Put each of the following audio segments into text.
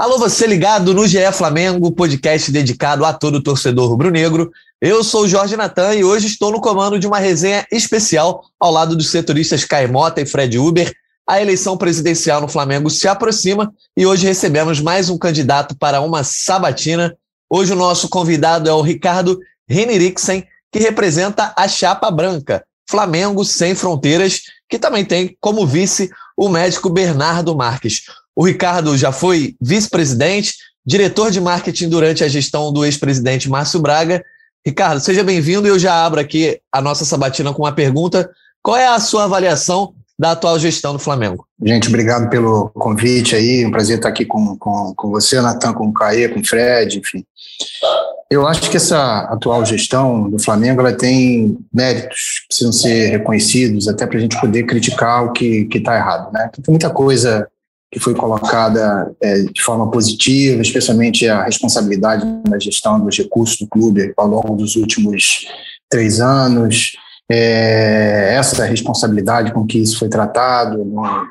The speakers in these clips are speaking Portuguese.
Alô, você ligado no GE Flamengo, podcast dedicado a todo torcedor rubro-negro. Eu sou o Jorge Natan e hoje estou no comando de uma resenha especial ao lado dos setoristas Caimota e Fred Uber. A eleição presidencial no Flamengo se aproxima e hoje recebemos mais um candidato para uma sabatina. Hoje o nosso convidado é o Ricardo Reniriksen, que representa a chapa branca, Flamengo Sem Fronteiras, que também tem como vice o médico Bernardo Marques. O Ricardo já foi vice-presidente, diretor de marketing durante a gestão do ex-presidente Márcio Braga. Ricardo, seja bem-vindo eu já abro aqui a nossa sabatina com uma pergunta. Qual é a sua avaliação da atual gestão do Flamengo? Gente, obrigado pelo convite aí. Um prazer estar aqui com, com, com você, Natan, com o Caê, com o Fred, enfim. Eu acho que essa atual gestão do Flamengo ela tem méritos que precisam ser reconhecidos, até para a gente poder criticar o que está errado. Né? Tem muita coisa que foi colocada é, de forma positiva, especialmente a responsabilidade na gestão dos recursos do clube ao longo dos últimos três anos. É, essa responsabilidade com que isso foi tratado,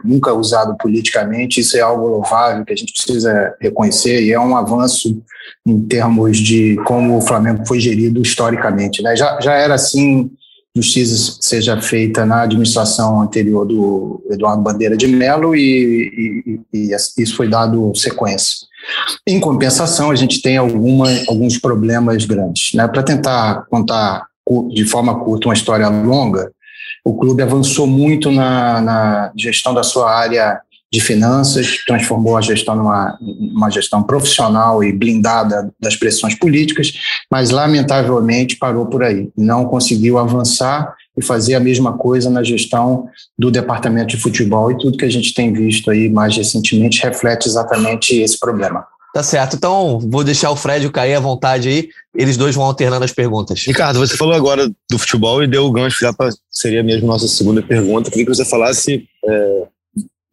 nunca usado politicamente, isso é algo louvável que a gente precisa reconhecer e é um avanço em termos de como o Flamengo foi gerido historicamente. Né? Já, já era assim justiça seja feita na administração anterior do Eduardo Bandeira de Mello e, e, e isso foi dado sequência. Em compensação, a gente tem alguma, alguns problemas grandes. Né? Para tentar contar de forma curta uma história longa, o clube avançou muito na, na gestão da sua área de finanças, transformou a gestão numa uma gestão profissional e blindada das pressões políticas, mas lamentavelmente parou por aí. Não conseguiu avançar e fazer a mesma coisa na gestão do departamento de futebol e tudo que a gente tem visto aí mais recentemente reflete exatamente esse problema. Tá certo. Então, vou deixar o Fred e o Caí à vontade aí. Eles dois vão alternando as perguntas. Ricardo, você falou agora do futebol e deu o gancho já para seria mesmo nossa segunda pergunta. Queria que você falasse é,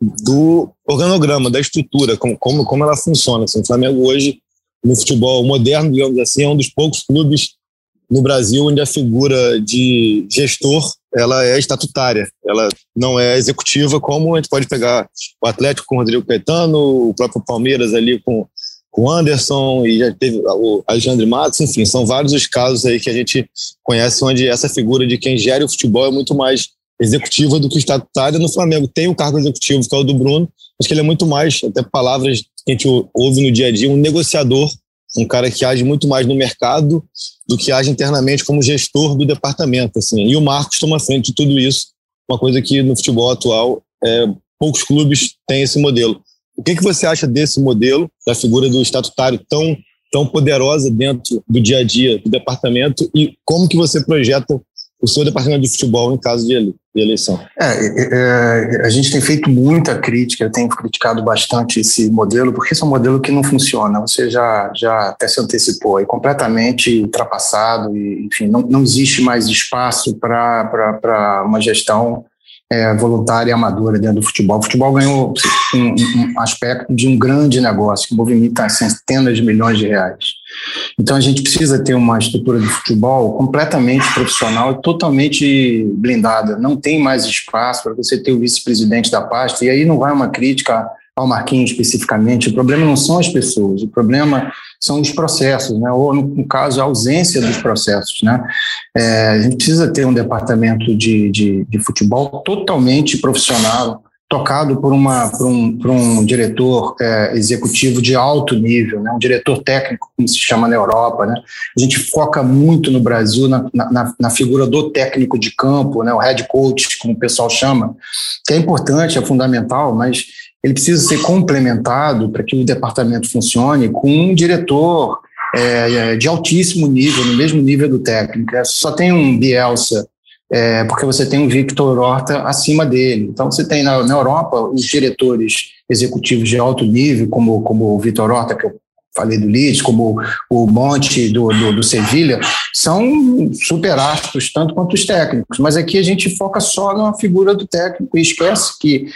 do organograma, da estrutura, como, como, como ela funciona. Assim, o Flamengo hoje, no futebol moderno, digamos assim, é um dos poucos clubes no Brasil onde a figura de gestor ela é estatutária, ela não é executiva, como a gente pode pegar o Atlético com o Rodrigo Caetano, o próprio Palmeiras ali com o Anderson e já teve o Alexandre Matos, enfim, são vários os casos aí que a gente conhece onde essa figura de quem gere o futebol é muito mais executiva do que estatutária. No Flamengo tem um cargo executivo, que é o do Bruno, mas que ele é muito mais, até palavras que a gente ouve no dia a dia, um negociador, um cara que age muito mais no mercado do que age internamente como gestor do departamento. Assim. E o Marcos toma frente de tudo isso, uma coisa que no futebol atual é, poucos clubes têm esse modelo. O que, que você acha desse modelo, da figura do estatutário tão, tão poderosa dentro do dia a dia do departamento e como que você projeta o seu departamento de futebol em caso de eleição? É, é, é, a gente tem feito muita crítica, eu tenho criticado bastante esse modelo, porque esse é um modelo que não funciona. Você já, já até se antecipou, é completamente ultrapassado, e, enfim, não, não existe mais espaço para uma gestão é, voluntária e amadora dentro do futebol. O futebol ganhou um, um, aspecto de um grande negócio que movimenta centenas de milhões de reais. Então a gente precisa ter uma estrutura de futebol completamente profissional e totalmente blindada. Não tem mais espaço para você ter o vice-presidente da pasta, e aí não vai uma crítica ao Marquinhos especificamente. O problema não são as pessoas, o problema são os processos, né? ou, no, caso, a ausência dos processos. Né? É, a gente precisa ter um departamento de, de, de futebol totalmente profissional, tocado por, uma, por, um, por um diretor é, executivo de alto nível, né? um diretor técnico, como se chama na Europa. Né? A gente foca muito no Brasil na, na, na, figura do técnico de campo, né? o head coach, como o pessoal chama, que é importante, é fundamental, mas ele precisa ser complementado para que o departamento funcione com um diretor é, é, de altíssimo nível, no mesmo nível do técnico. É, só tem um Bielsa, é, porque você tem um Victor Horta acima dele. Então, você tem na, na Europa os diretores executivos de alto nível, como, como o Vitor Horta, que eu falei do Leeds, como o Monte do, do, do Sevilha, são super astros, tanto quanto os técnicos. Mas aqui a gente foca só na figura do técnico e esquece que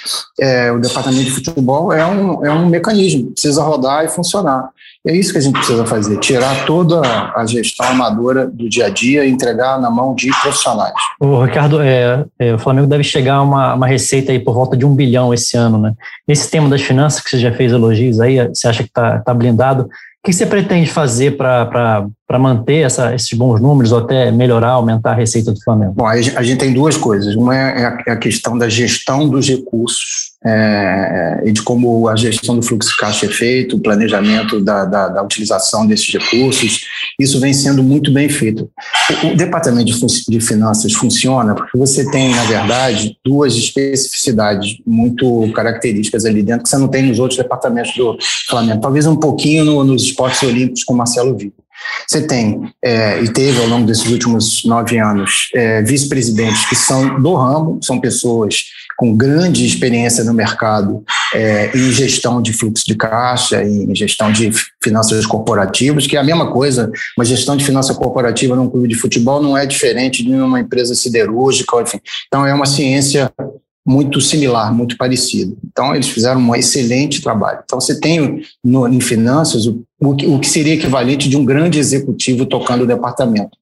é, o departamento de futebol é um, é um mecanismo, precisa rodar e funcionar. É isso que a gente precisa fazer: tirar toda a gestão amadora do dia a dia e entregar na mão de profissionais. O Ricardo, é, é, o Flamengo deve chegar a uma, uma receita aí por volta de um bilhão esse ano, né? Esse tema das finanças que você já fez elogios aí, você acha que está tá blindado? O que você pretende fazer para manter essa, esses bons números ou até melhorar, aumentar a receita do Flamengo? Bom, a gente tem duas coisas. Uma é a, é a questão da gestão dos recursos é, e de como a gestão do fluxo de caixa é feito, o planejamento da, da, da, utilização desses recursos. Isso vem sendo muito bem feito. O, departamento de, de finanças funciona porque você tem, na verdade, duas especificidades muito características ali dentro que você não tem nos outros departamentos do Flamengo. Talvez um pouquinho no, nos esportes olímpicos com Marcelo Vivo. Você tem, é, e teve ao longo desses últimos nove anos, é, vice-presidentes que são do ramo, são pessoas com grande experiência no mercado é, em gestão de fluxo de caixa, em gestão de finanças corporativas, que é a mesma coisa, uma gestão de finança corporativa num clube de futebol não é diferente de uma empresa siderúrgica, enfim. Então, é uma ciência muito similar, muito parecido. Então, eles fizeram um excelente trabalho. Então, você tem no, em finanças o, o, que, o que seria equivalente de um grande executivo tocando o departamento.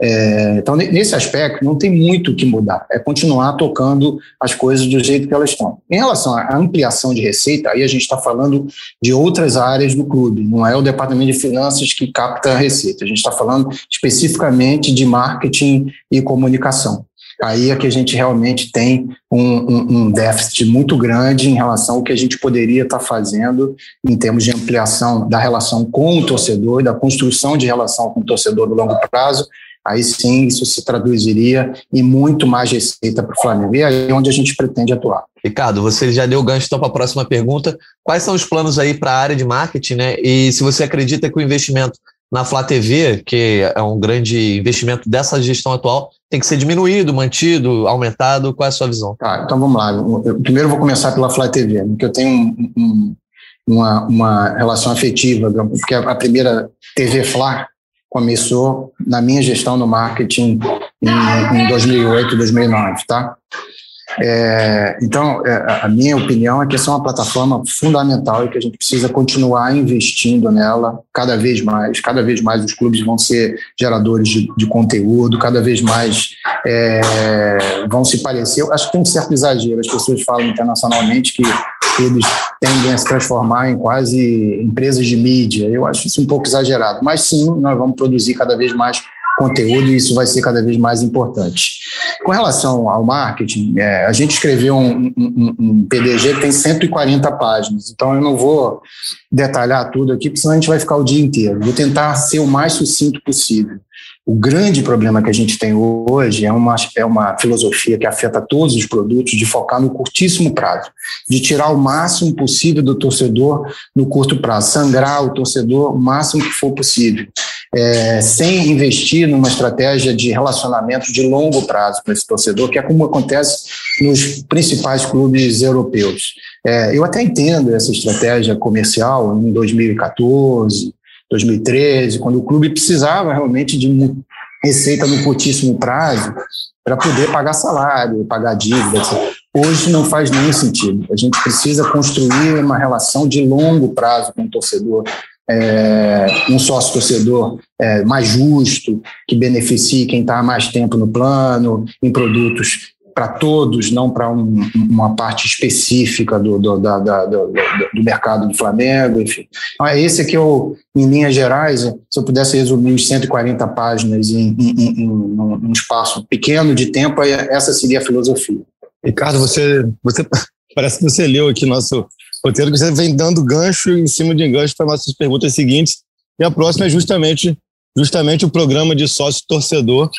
É, então, nesse aspecto, não tem muito o que mudar, é continuar tocando as coisas do jeito que elas estão. Em relação à ampliação de receita, aí a gente está falando de outras áreas do clube, não é o departamento de finanças que capta a receita, a gente está falando especificamente de marketing e comunicação. Aí é que a gente realmente tem um, um, um déficit muito grande em relação ao que a gente poderia estar tá fazendo em termos de ampliação da relação com o torcedor, da construção de relação com o torcedor no longo prazo, aí sim isso se traduziria em muito mais receita para o Flamengo. E aí é onde a gente pretende atuar. Ricardo, você já deu gancho então para a próxima pergunta. Quais são os planos aí para a área de marketing, né? E se você acredita que o investimento na Flá TV, que é um grande investimento dessa gestão atual, tem que ser diminuído, mantido, aumentado? Qual é a sua visão? Tá, então vamos lá. Eu, primeiro vou começar pela Flá TV, porque eu tenho um, um, uma, uma relação afetiva, porque a primeira TV Flá começou na minha gestão no marketing em, em 2008, 2009, tá? É, então, é, a minha opinião é que essa é uma plataforma fundamental e que a gente precisa continuar investindo nela cada vez mais. Cada vez mais os clubes vão ser geradores de, de conteúdo, cada vez mais é, vão se parecer. Acho que tem um certo exagero. As pessoas falam internacionalmente que eles tendem a se transformar em quase empresas de mídia. Eu acho isso um pouco exagerado, mas sim, nós vamos produzir cada vez mais conteúdo e isso vai ser cada vez mais importante. Com relação ao marketing, é, a gente escreveu um, um, um, PDG que tem 140 páginas, então eu não vou detalhar tudo aqui, porque senão a gente vai ficar o dia inteiro. Vou tentar ser o mais sucinto possível. O grande problema que a gente tem hoje é uma, é uma filosofia que afeta todos os produtos de focar no curtíssimo prazo, de tirar o máximo possível do torcedor no curto prazo, sangrar o torcedor o máximo que for possível, é, sem investir numa estratégia de relacionamento de longo prazo para esse torcedor, que é como acontece nos principais clubes europeus. É, eu até entendo essa estratégia comercial em 2014, 2013, quando o clube precisava realmente de receita no curtíssimo prazo para poder pagar salário, pagar dívida, etc. Hoje não faz nenhum sentido. A gente precisa construir uma relação de longo prazo com o torcedor, é, um sócio torcedor é, mais justo, que beneficie quem está mais tempo no plano, em produtos para todos, não para um, uma parte específica do, do, da, da, do, do, mercado do Flamengo, enfim. Então, é esse que eu, em linhas gerais, se eu pudesse resumir os 140 páginas em, em, em, um espaço pequeno de tempo, essa seria a filosofia. Ricardo, você, você parece que você leu aqui nosso roteiro, que você vem dando gancho em cima de gancho para nossas perguntas seguintes, e a próxima é justamente, justamente o programa de sócio-torcedor,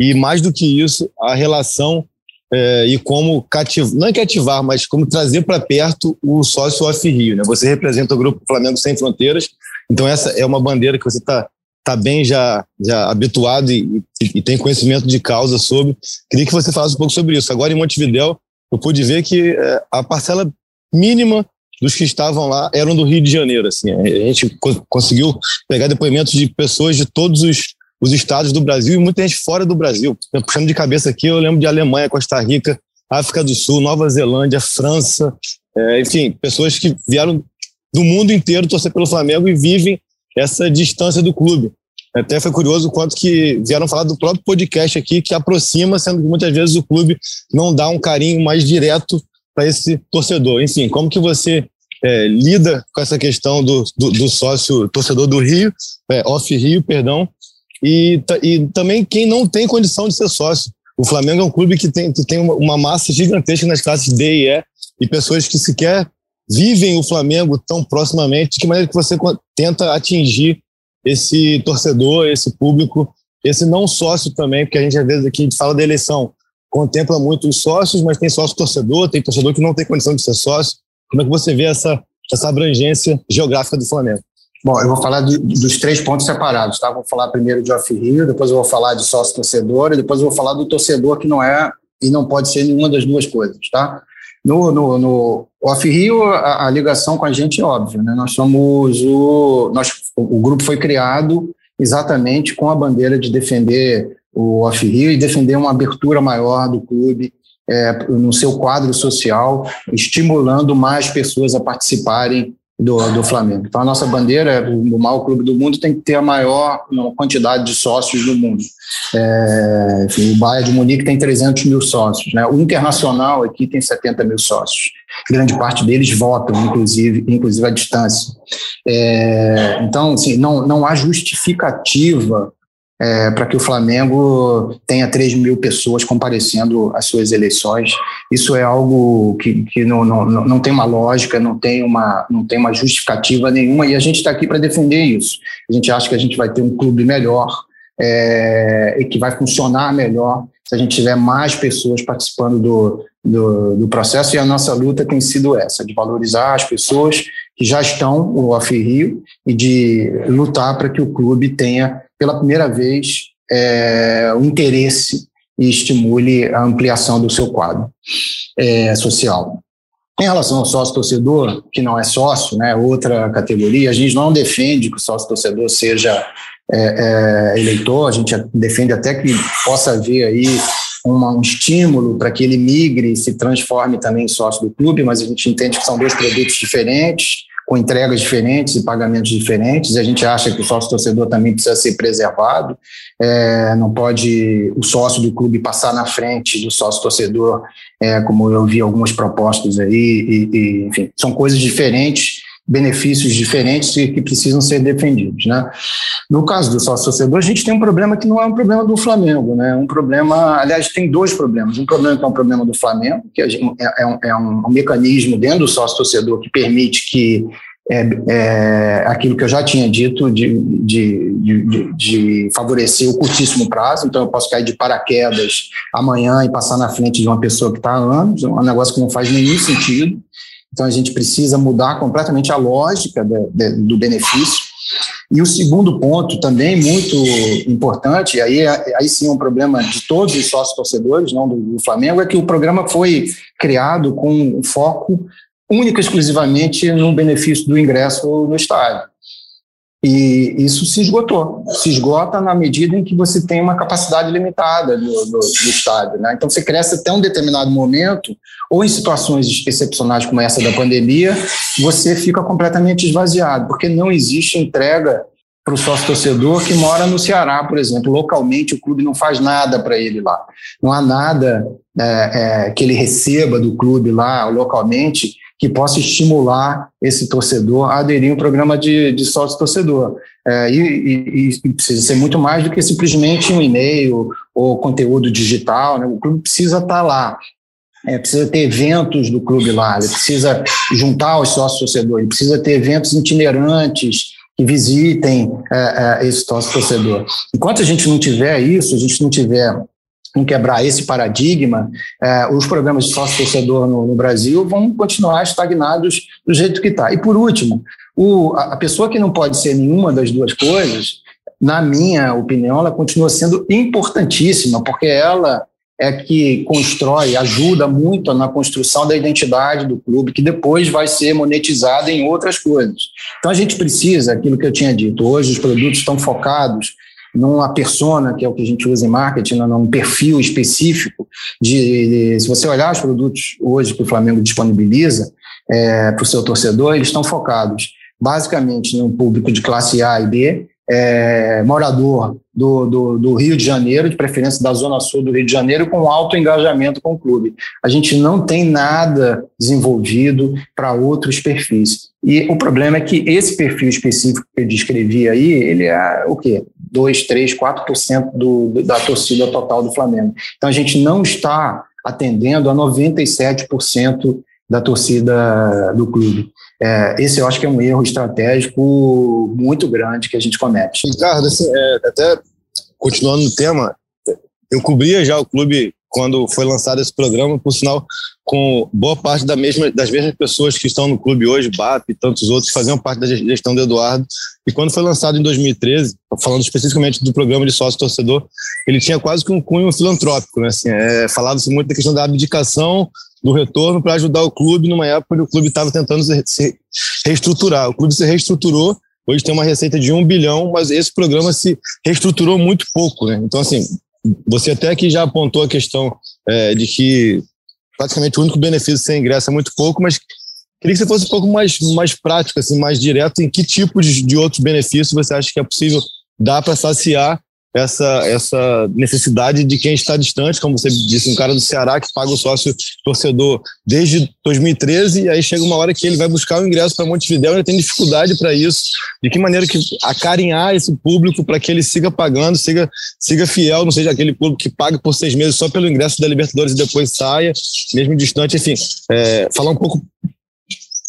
e mais do que isso, a relação é, e como cativar, não é cativar, mas como trazer para perto o sócio off-Rio. Né? Você representa o Grupo Flamengo Sem Fronteiras, então essa é uma bandeira que você está tá bem já, já habituado e, e, e, tem conhecimento de causa sobre. Queria que você falasse um pouco sobre isso. Agora, em Montevidéu, eu pude ver que é, a parcela mínima dos que estavam lá eram do Rio de Janeiro. Assim. A gente conseguiu pegar depoimentos de pessoas de todos os os estados do Brasil e muita gente fora do Brasil. Puxando de cabeça aqui, eu lembro de Alemanha, Costa Rica, África do Sul, Nova Zelândia, França, é, enfim, pessoas que vieram do mundo inteiro torcer pelo Flamengo e vivem essa distância do clube. Até foi curioso o quanto que vieram falar do próprio podcast aqui, que aproxima, sendo que muitas vezes o clube não dá um carinho mais direto para esse torcedor. Enfim, como que você é, lida com essa questão do, do, do sócio torcedor do Rio, é, off-Rio, perdão, e, e também quem não tem condição de ser sócio. O Flamengo é um clube que tem, que tem uma, massa gigantesca nas classes D e E, e pessoas que sequer vivem o Flamengo tão proximamente. De que maneira que você tenta atingir esse torcedor, esse público, esse não sócio também, porque a gente às vezes aqui fala da eleição, contempla muito os sócios, mas tem sócio torcedor, tem torcedor que não tem condição de ser sócio. Como é que você vê essa, essa abrangência geográfica do Flamengo? Bom, eu vou falar de, dos três pontos separados, tá? Vou falar primeiro de off-rio, depois eu vou falar de sócio-torcedor e depois eu vou falar do torcedor que não é e não pode ser nenhuma das duas coisas, tá? No, no, no off-rio, a, a, ligação com a gente é óbvia, né? Nós somos o... Nós, o grupo foi criado exatamente com a bandeira de defender o off-rio e defender uma abertura maior do clube é, no seu quadro social, estimulando mais pessoas a participarem do, do Flamengo. Então, a nossa bandeira, o maior clube do mundo, tem que ter a maior quantidade de sócios do mundo. É, enfim, o Bayern de Munique tem 300 mil sócios. Né? O Internacional aqui tem 70 mil sócios. Grande parte deles votam, inclusive, inclusive à distância. É, então, assim, não, não há justificativa é, para que o Flamengo tenha 3 mil pessoas comparecendo às suas eleições. Isso é algo que, que não, não, não tem uma lógica, não tem uma, não tem uma justificativa nenhuma, e a gente está aqui para defender isso. A gente acha que a gente vai ter um clube melhor é, e que vai funcionar melhor se a gente tiver mais pessoas participando do, do, do, processo, e a nossa luta tem sido essa, de valorizar as pessoas que já estão no Off Rio e de lutar para que o clube tenha pela primeira vez, é, o interesse e estimule a ampliação do seu quadro é, social. Em relação ao sócio-torcedor, que não é sócio, né, outra categoria, a gente não defende que o sócio-torcedor seja é, é, eleitor, a gente defende até que possa haver aí uma, um estímulo para que ele migre e se transforme também em sócio do clube, mas a gente entende que são dois produtos diferentes, com entregas diferentes e pagamentos diferentes. A gente acha que o sócio torcedor também precisa ser preservado. É, não pode o sócio do clube passar na frente do sócio torcedor, é, como eu vi algumas propostas aí. E, e, enfim, são coisas diferentes benefícios diferentes e que precisam ser defendidos, né? No caso do sócio torcedor, a gente tem um problema que não é um problema do Flamengo, né? Um problema, aliás, tem dois problemas. Um problema que é um problema do Flamengo, que é, é, um, é um, mecanismo dentro do sócio torcedor que permite que é, é, aquilo que eu já tinha dito de, de, de, de, favorecer o curtíssimo prazo, então eu posso cair de paraquedas amanhã e passar na frente de uma pessoa que está há anos, é um negócio que não faz nenhum sentido. Então a gente precisa mudar completamente a lógica de, de, do benefício. E o segundo ponto também muito importante, aí, aí sim é um problema de todos os sócios torcedores, não do, do Flamengo, é que o programa foi criado com um foco única e exclusivamente no benefício do ingresso no estádio. E isso se esgotou. Se esgota na medida em que você tem uma capacidade limitada do, do, do estádio. Né? Então, você cresce até um determinado momento, ou em situações excepcionais como essa da pandemia, você fica completamente esvaziado, porque não existe entrega para o sócio torcedor que mora no Ceará, por exemplo. Localmente, o clube não faz nada para ele lá. Não há nada é, é, que ele receba do clube lá, localmente, que possa estimular esse torcedor a aderir a um programa de, de sócio-torcedor. É, e, e, e, precisa ser muito mais do que simplesmente um e-mail ou conteúdo digital. Né? O clube precisa estar lá. É, precisa ter eventos do clube lá, ele precisa juntar os sócios-torcedores, precisa ter eventos itinerantes que visitem é, é, esse sócio-torcedor. Enquanto a gente não tiver isso, a gente não tiver em quebrar esse paradigma, é, os programas de sócio-torcedor no, no, Brasil vão continuar estagnados do jeito que está. E, por último, o, a, a pessoa que não pode ser nenhuma das duas coisas, na minha opinião, ela continua sendo importantíssima, porque ela é que constrói, ajuda muito na construção da identidade do clube, que depois vai ser monetizada em outras coisas. Então a gente precisa, aquilo que eu tinha dito, hoje os produtos estão focados numa persona, que é o que a gente usa em marketing, né, num perfil específico. De, de se você olhar os produtos hoje que o Flamengo disponibiliza é, para o seu torcedor, eles estão focados basicamente num público de classe A e B, é, morador do, do, do, Rio de Janeiro, de preferência da Zona Sul do Rio de Janeiro, com alto engajamento com o clube. A gente não tem nada desenvolvido para outros perfis. E o problema é que esse perfil específico que eu descrevi aí, ele é o quê? 2, 3, 4% do, da torcida total do Flamengo. Então a gente não está atendendo a 97% da torcida do clube. É, esse eu acho que é um erro estratégico muito grande que a gente comete. Ricardo, assim, é, até continuando no tema, eu cobria já o clube quando foi lançado esse programa, por sinal, com boa parte da mesma, das mesmas pessoas que estão no clube hoje, BAP e tantos outros, faziam parte da gestão do Eduardo. E quando foi lançado em 2013, falando especificamente do programa de sócio-torcedor, ele tinha quase que um cunho filantrópico. Né? Assim, é, Falava-se muito da questão da abdicação do retorno para ajudar o clube numa época onde o clube estava tentando se reestruturar. O clube se reestruturou, hoje tem uma receita de um bilhão, mas esse programa se reestruturou muito pouco. Né? Então, assim, você até aqui já apontou a questão é, de que praticamente o único benefício sem ingresso é muito pouco, mas queria que você fosse um pouco mais, mais prático, assim, mais direto, em que tipo de, de outros benefícios você acha que é possível dar para saciar essa, essa necessidade de quem está distante, como você disse, um cara do Ceará que paga o sócio torcedor desde 2013, e aí chega uma hora que ele vai buscar o ingresso para Montevidéu, ele tem dificuldade para isso. De que maneira que acarinhar esse público para que ele siga pagando, siga, siga fiel, não seja aquele público que paga por seis meses só pelo ingresso da Libertadores e depois saia, mesmo distante, enfim, é, falar um pouco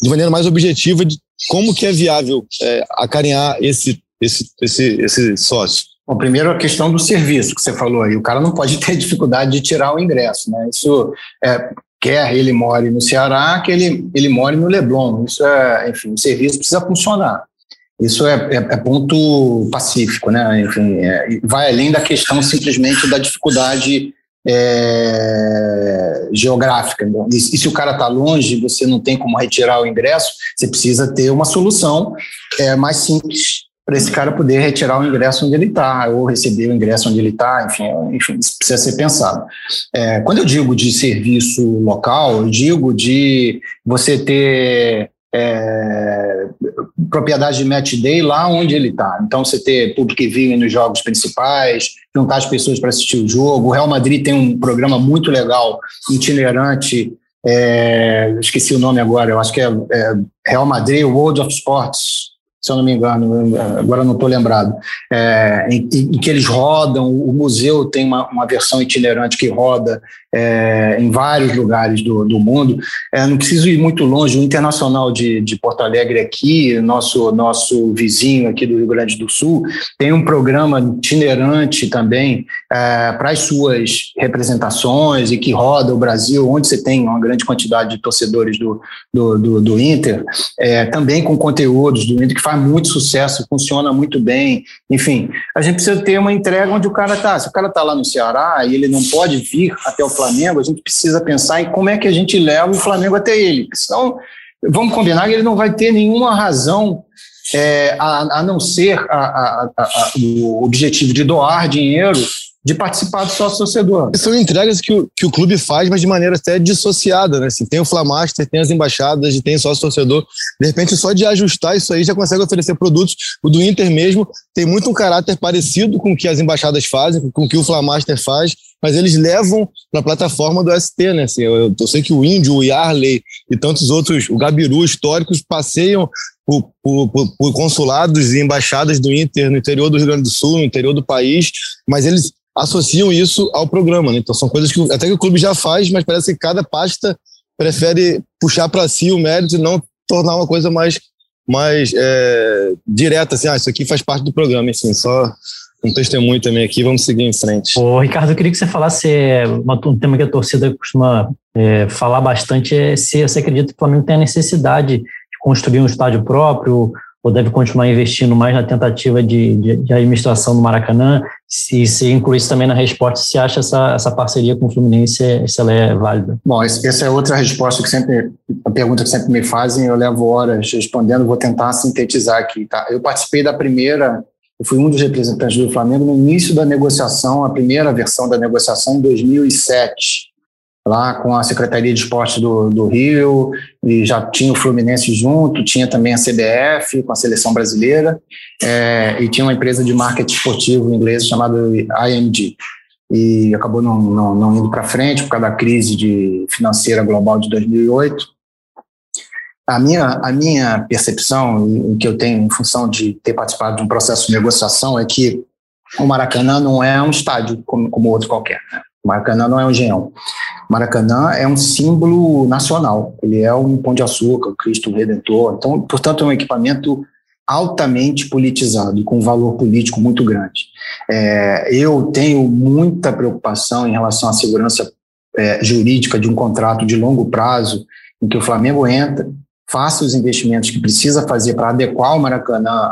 de maneira mais objetiva de como que é viável é, acarinhar esse, esse, esse, esse sócio. Bom, primeiro a questão do serviço que você falou aí. O cara não pode ter dificuldade de tirar o ingresso, né? Isso é, quer ele more no Ceará, que ele, ele more no Leblon. Isso é, enfim, o serviço precisa funcionar. Isso é, é, é ponto pacífico, né? Enfim, é, vai além da questão simplesmente da dificuldade é, geográfica. E, e, se o cara está longe, você não tem como retirar o ingresso, você precisa ter uma solução é, mais simples para esse cara poder retirar o ingresso onde ele está, ou receber o ingresso onde ele está, enfim, enfim, isso precisa ser pensado. É, quando eu digo de serviço local, eu digo de você ter é, propriedade de match day lá onde ele está. Então, você ter público vive nos jogos principais, juntar as pessoas para assistir o jogo. O Real Madrid tem um programa muito legal, itinerante, é, esqueci o nome agora, eu acho que é, é Real Madrid World of Sports, se eu não me engano, agora não estou lembrado, é, em, em, que eles rodam, o museu tem uma, uma versão itinerante que roda é, em vários lugares do, do mundo. É, não preciso ir muito longe, o Internacional de, de Porto Alegre aqui, nosso, nosso vizinho aqui do Rio Grande do Sul, tem um programa itinerante também é, para as suas representações e que roda o Brasil, onde você tem uma grande quantidade de torcedores do, do, do, do Inter, é, também com conteúdos do Inter que faz muito sucesso, funciona muito bem. Enfim, a gente precisa ter uma entrega onde o cara está. Se o cara está lá no Ceará e ele não pode vir até o Flamengo, a gente precisa pensar em como é que a gente leva o Flamengo até ele. Senão, vamos combinar que ele não vai ter nenhuma razão é, a, a, não ser a, a, o objetivo de doar dinheiro de participar do sócio torcedor. São entregas que o, que o clube faz, mas de maneira até dissociada, né? Assim, tem o Flamaster, tem as embaixadas, tem sócio torcedor. De repente, só de ajustar isso aí já consegue oferecer produtos. O do Inter mesmo tem muito um caráter parecido com o que as embaixadas fazem, com o que o Flamaster faz, mas eles levam para a plataforma do ST, né? Assim, eu, eu, sei que o Índio, o Yarley e tantos outros, o Gabiru, históricos, passeiam por, por, por, consulados e embaixadas do Inter no interior do Rio Grande do Sul, no interior do país, mas eles associam isso ao programa. Né? Então são coisas que até que o clube já faz, mas parece que cada pasta prefere puxar para si o mérito e não tornar uma coisa mais mais é, direta, assim, ah, isso aqui faz parte do programa, assim, só um testemunho também aqui, vamos seguir em frente. Ô, Ricardo, eu queria que você falasse é, um tema que a torcida costuma é, falar bastante, é se você acredita que o Flamengo tem a necessidade de construir um estádio próprio, ou deve continuar investindo mais na tentativa de, de, de administração do Maracanã? Se, se incluir isso também na resposta, se acha essa, essa parceria com o Fluminense, se ela é válida? Bom, essa é outra resposta que sempre, a pergunta que sempre me fazem, eu levo horas respondendo, vou tentar sintetizar aqui, tá? Eu participei da primeira, eu fui um dos representantes do Flamengo no início da negociação, a primeira versão da negociação em 2007. lá com a Secretaria de Esporte do, do Rio, e já tinha o Fluminense junto, tinha também a CBF com a seleção brasileira, é, e tinha uma empresa de marketing esportivo inglesa chamada IMG. E acabou não, não, não indo para frente por causa da crise de, financeira global de 2008. A minha, a minha percepção, o que eu tenho em função de ter participado de um processo de negociação, é que o Maracanã não é um estádio como, como outro qualquer. Né? O Maracanã não é um engenhão. O Maracanã é um símbolo nacional. Ele é um pão de açúcar, o Cristo Redentor. Então, portanto, é um equipamento altamente politizado e com um valor político muito grande. É, eu tenho muita preocupação em relação à segurança é, jurídica de um contrato de longo prazo em que o Flamengo entra, faça os investimentos que precisa fazer para adequar o Maracanã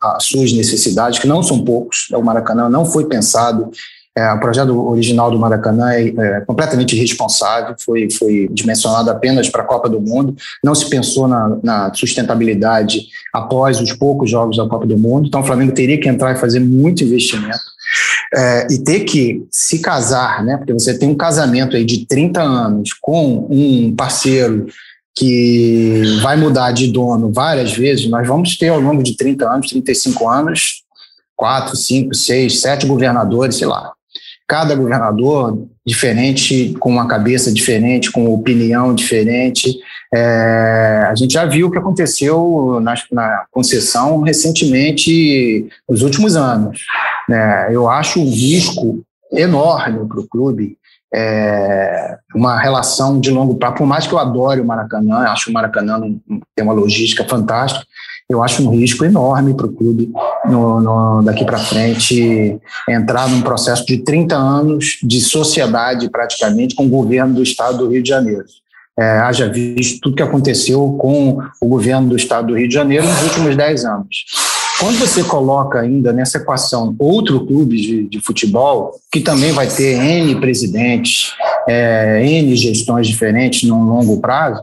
às suas necessidades, que não são poucos. O Maracanã não foi pensado é, o projeto original do Maracanã é, é, completamente irresponsável, foi, foi dimensionado apenas para a Copa do Mundo, não se pensou na, na, sustentabilidade após os poucos jogos da Copa do Mundo, então o Flamengo teria que entrar e fazer muito investimento. É, e ter que se casar, né? Porque você tem um casamento aí de 30 anos com um parceiro que vai mudar de dono várias vezes, nós vamos ter ao longo de 30 anos, 35 anos, quatro, cinco, seis, sete governadores, sei lá. Cada governador diferente, com uma cabeça diferente, com opinião diferente. É, a gente já viu o que aconteceu na, na concessão recentemente, nos últimos anos. Né? Eu acho um risco enorme para o clube é, uma relação de longo prazo. Por mais que eu adore o Maracanã, acho o Maracanã tem uma logística fantástica, eu acho um risco enorme para o clube no, no, daqui para frente entrar num processo de 30 anos de sociedade praticamente com o governo do estado do Rio de Janeiro. É, haja visto tudo que aconteceu com o governo do estado do Rio de Janeiro nos últimos 10 anos. Quando você coloca ainda nessa equação outro clube de, de futebol, que também vai ter N presidentes, é, N gestões diferentes num longo prazo,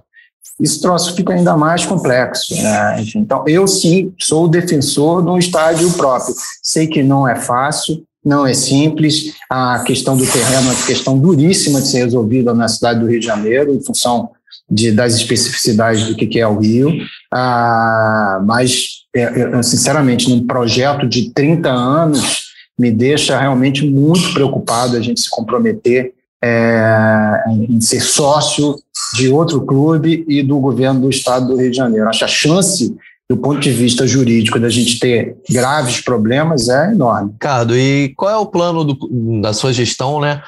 esse troço fica ainda mais complexo. Né? Então, eu sim sou defensor de um estádio próprio. Sei que não é fácil, não é simples. A questão do terreno é uma questão duríssima de ser resolvida na cidade do Rio de Janeiro, em função de, das especificidades do que é o Rio. Ah, mas é, sinceramente, num projeto de 30 anos, me deixa realmente muito preocupado a gente se comprometer é, em ser sócio de outro clube e do governo do estado do Rio de Janeiro. Acho a chance, do ponto de vista jurídico, da gente ter graves problemas é enorme. Ricardo, e qual é o plano do, da sua gestão, né?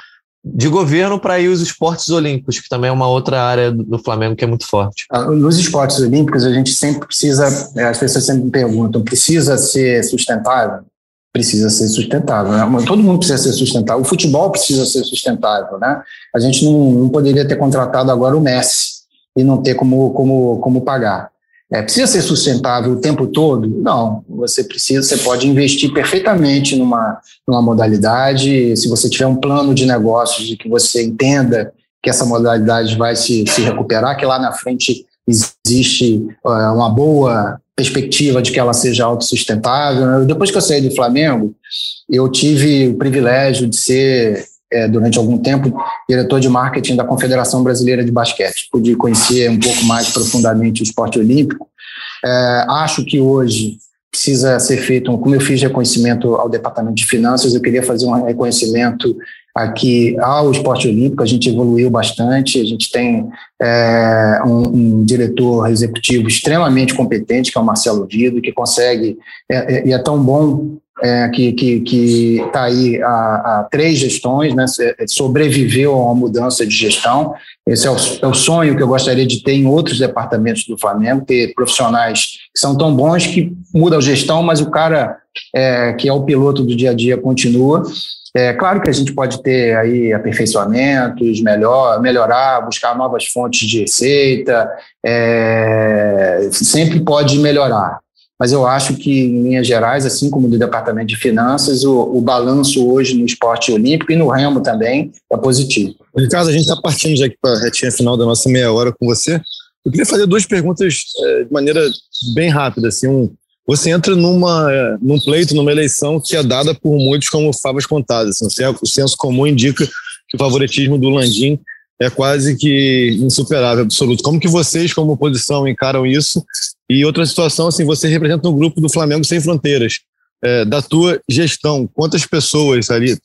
De governo para ir os esportes olímpicos, que também é uma outra área do Flamengo que é muito forte. Ah, nos esportes olímpicos, a gente sempre precisa, é, as pessoas sempre me perguntam, precisa ser sustentável? Precisa ser sustentável, né? Todo mundo precisa ser sustentável. O futebol precisa ser sustentável, né? A gente não, não poderia ter contratado agora o Messi e não ter como, como, como pagar. É, precisa ser sustentável o tempo todo? Não, você precisa, você pode investir perfeitamente numa, numa modalidade, se você tiver um plano de negócios de que você entenda que essa modalidade vai se, se recuperar, que lá na frente existe uh, uma boa perspectiva de que ela seja autossustentável. Depois que eu saí do Flamengo, eu tive o privilégio de ser é, durante algum tempo, diretor de marketing da Confederação Brasileira de Basquete. Pude conhecer um pouco mais profundamente o esporte olímpico. É, acho que hoje precisa ser feito, como eu fiz reconhecimento ao Departamento de Finanças, eu queria fazer um reconhecimento aqui ao esporte olímpico, a gente evoluiu bastante, a gente tem é, um, um, diretor executivo extremamente competente, que é o Marcelo Vido, que consegue, é, é, e é tão bom é, que está aí há, há, três gestões, né, sobreviveu a uma mudança de gestão. Esse é o, é o, sonho que eu gostaria de ter em outros departamentos do Flamengo, ter profissionais que são tão bons que mudam a gestão, mas o cara é, que é o piloto do dia a dia continua. É claro que a gente pode ter aí aperfeiçoamentos, melhor, melhorar, buscar novas fontes de receita, é, sempre pode melhorar mas eu acho que, em linhas gerais, assim como do Departamento de Finanças, o, o balanço hoje no esporte olímpico e no remo também é positivo. Ricardo, a gente está partindo já aqui para a retinha final da nossa meia hora com você. Eu queria fazer duas perguntas é, de maneira bem rápida. Assim, um, você entra numa, é, num pleito, numa eleição que é dada por muitos como favas contadas. Assim, o senso comum indica que o favoritismo do Landim é quase que insuperável, absoluto. Como que vocês, como oposição, encaram isso? E outra situação, assim, você representa um grupo do Flamengo Sem Fronteiras. É, da tua gestão, quantas pessoas ali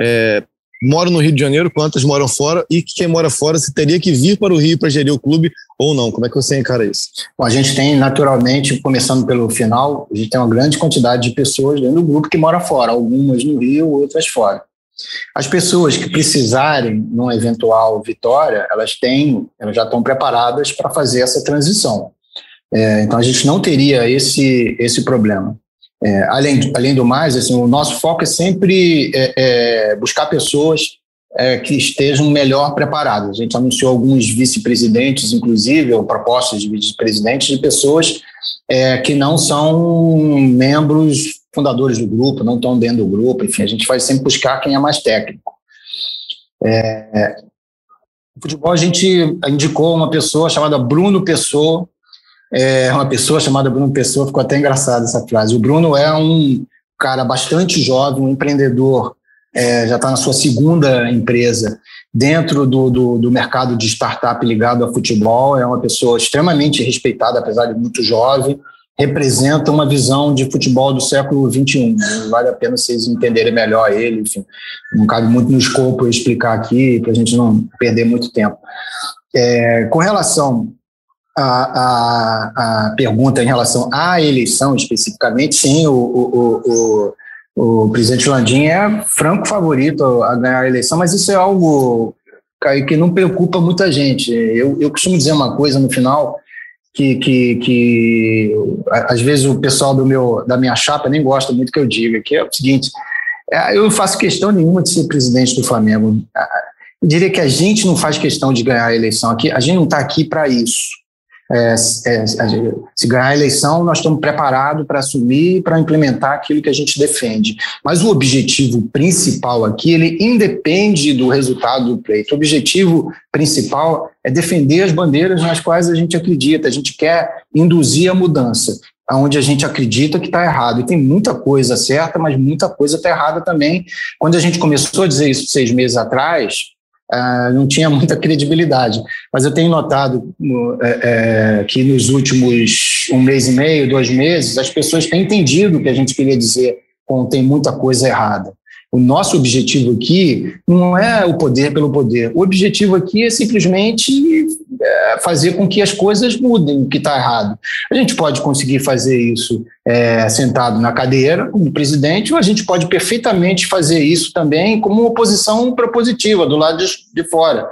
é, moram no Rio de Janeiro, quantas moram fora e quem mora fora se teria que vir para o Rio para gerir o clube ou não? Como é que você encara isso? Bom, a gente tem, naturalmente, começando pelo final, a gente tem uma grande quantidade de pessoas dentro do grupo que mora fora, algumas no Rio, outras fora. As pessoas que precisarem numa eventual vitória, elas têm, elas já estão preparadas para fazer essa transição. É, então a gente não teria esse esse problema. É, além, além do mais, assim, o nosso foco é sempre é, é buscar pessoas é, que estejam melhor preparadas. A gente anunciou alguns vice-presidentes, inclusive, ou propostas de vice-presidentes de pessoas é, que não são membros fundadores do grupo, não estão dentro do grupo, enfim, a gente vai sempre buscar quem é mais técnico. É, no futebol, a gente indicou uma pessoa chamada Bruno Pessoa, é, uma pessoa chamada Bruno Pessoa, ficou até engraçado essa frase. O Bruno é um cara bastante jovem, um empreendedor, é, já está na sua segunda empresa dentro do, do, do, mercado de startup ligado a futebol, é uma pessoa extremamente respeitada, apesar de muito jovem, representa uma visão de futebol do século XXI. Vale a pena vocês entenderem melhor ele, enfim, não cabe muito no escopo explicar aqui, para a gente não perder muito tempo. É, com relação à, à, à, pergunta em relação à eleição especificamente, sim, o, o, o, o presidente Landim é franco favorito a ganhar a eleição, mas isso é algo que não preocupa muita gente. Eu, eu costumo dizer uma coisa no final, que, que, que às vezes o pessoal do meu, da minha chapa nem gosta muito que eu diga, que é o seguinte, é, eu não faço questão nenhuma de ser presidente do Flamengo. Eu diria que a gente não faz questão de ganhar a eleição aqui, a gente não está aqui para isso. É, é, se ganhar a eleição, nós estamos preparados para assumir para implementar aquilo que a gente defende. Mas o objetivo principal aqui, ele independe do resultado do pleito. O objetivo principal é defender as bandeiras nas quais a gente acredita. A gente quer induzir a mudança onde a gente acredita que está errado. E tem muita coisa certa, mas muita coisa está errada também. Quando a gente começou a dizer isso seis meses atrás, uh, não tinha muita credibilidade. Mas eu tenho notado uh, que nos últimos um mês e meio, dois meses, as pessoas têm entendido o que a gente queria dizer quando tem muita coisa errada. O nosso objetivo aqui não é o poder pelo poder. O objetivo aqui é simplesmente é, fazer com que as coisas mudem o que está errado. A gente pode conseguir fazer isso é, sentado na cadeira, como presidente, ou a gente pode perfeitamente fazer isso também como oposição propositiva, do lado de, de fora.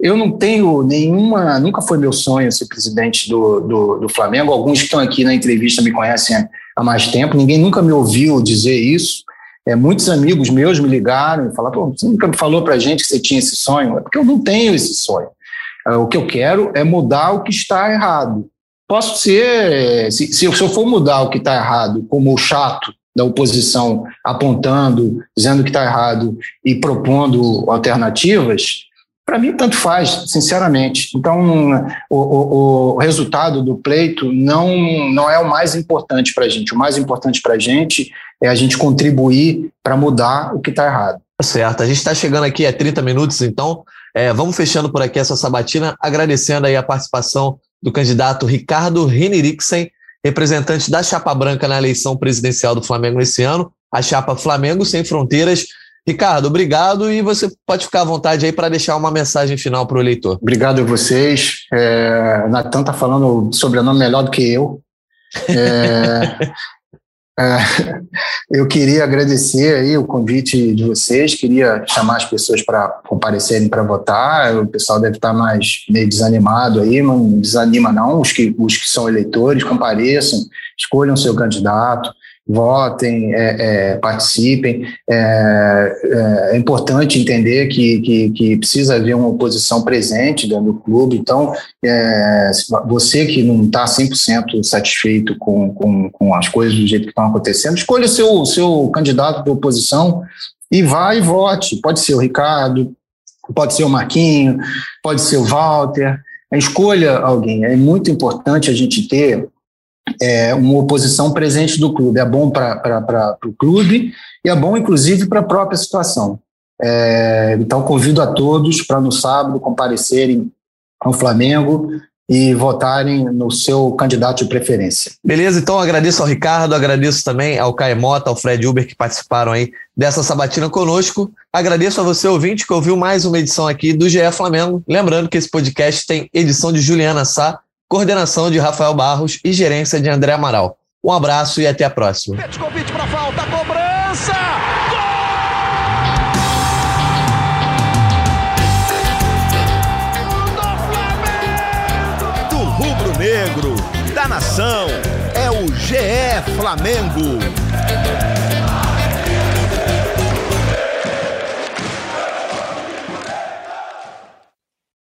Eu não tenho nenhuma, nunca foi meu sonho ser presidente do, do, do Flamengo. Alguns que estão aqui na entrevista me conhecem há mais tempo, ninguém nunca me ouviu dizer isso. É, muitos amigos meus me ligaram e falaram: você nunca falou para a gente que você tinha esse sonho? É porque eu não tenho esse sonho. É, o que eu quero é mudar o que está errado. Posso ser, se, se eu for mudar o que está errado, como o chato da oposição apontando, dizendo que está errado e propondo alternativas, para mim, tanto faz, sinceramente. Então, o, o, o, resultado do pleito não, não é o mais importante para a gente. O mais importante para a gente é a gente contribuir para mudar o que está errado. Tá certo. A gente está chegando aqui a 30 minutos, então é, vamos fechando por aqui essa sabatina, agradecendo aí a participação do candidato Ricardo Rinirixen, representante da Chapa Branca na eleição presidencial do Flamengo nesse ano, a Chapa Flamengo Sem Fronteiras. Ricardo, obrigado e você pode ficar à vontade aí para deixar uma mensagem final para o eleitor. Obrigado a vocês. É, Natan está falando sobrenome melhor do que eu. É, é, eu queria agradecer aí o convite de vocês, queria chamar as pessoas para comparecerem para votar. O pessoal deve estar mais meio desanimado aí, não desanima não. Os que, os que são eleitores compareçam, escolham seu candidato votem, é, é, participem. É, é, é, importante entender que, que, que, precisa haver uma oposição presente dentro do clube. Então, é, você que não está 100% satisfeito com, com, com as coisas do jeito que estão acontecendo, escolha o seu, seu candidato de oposição e vá e vote. Pode ser o Ricardo, pode ser o Marquinho, pode ser o Walter. Escolha alguém. É muito importante a gente ter é, uma oposição presente do clube. É bom para o clube e é bom, inclusive, para a própria situação. É, então, convido a todos para no sábado comparecerem ao Flamengo e votarem no seu candidato de preferência. Beleza, então agradeço ao Ricardo, agradeço também ao Caemota, ao Fred Uber que participaram aí dessa sabatina conosco. Agradeço a você, ouvinte, que ouviu mais uma edição aqui do GE Flamengo. Lembrando que esse podcast tem edição de Juliana Sá, coordenação de Rafael Barros e gerência de André Amaral. Um abraço e até a próxima. Convite para falta, cobrança! rubro-negro, da nação, é o GE Flamengo.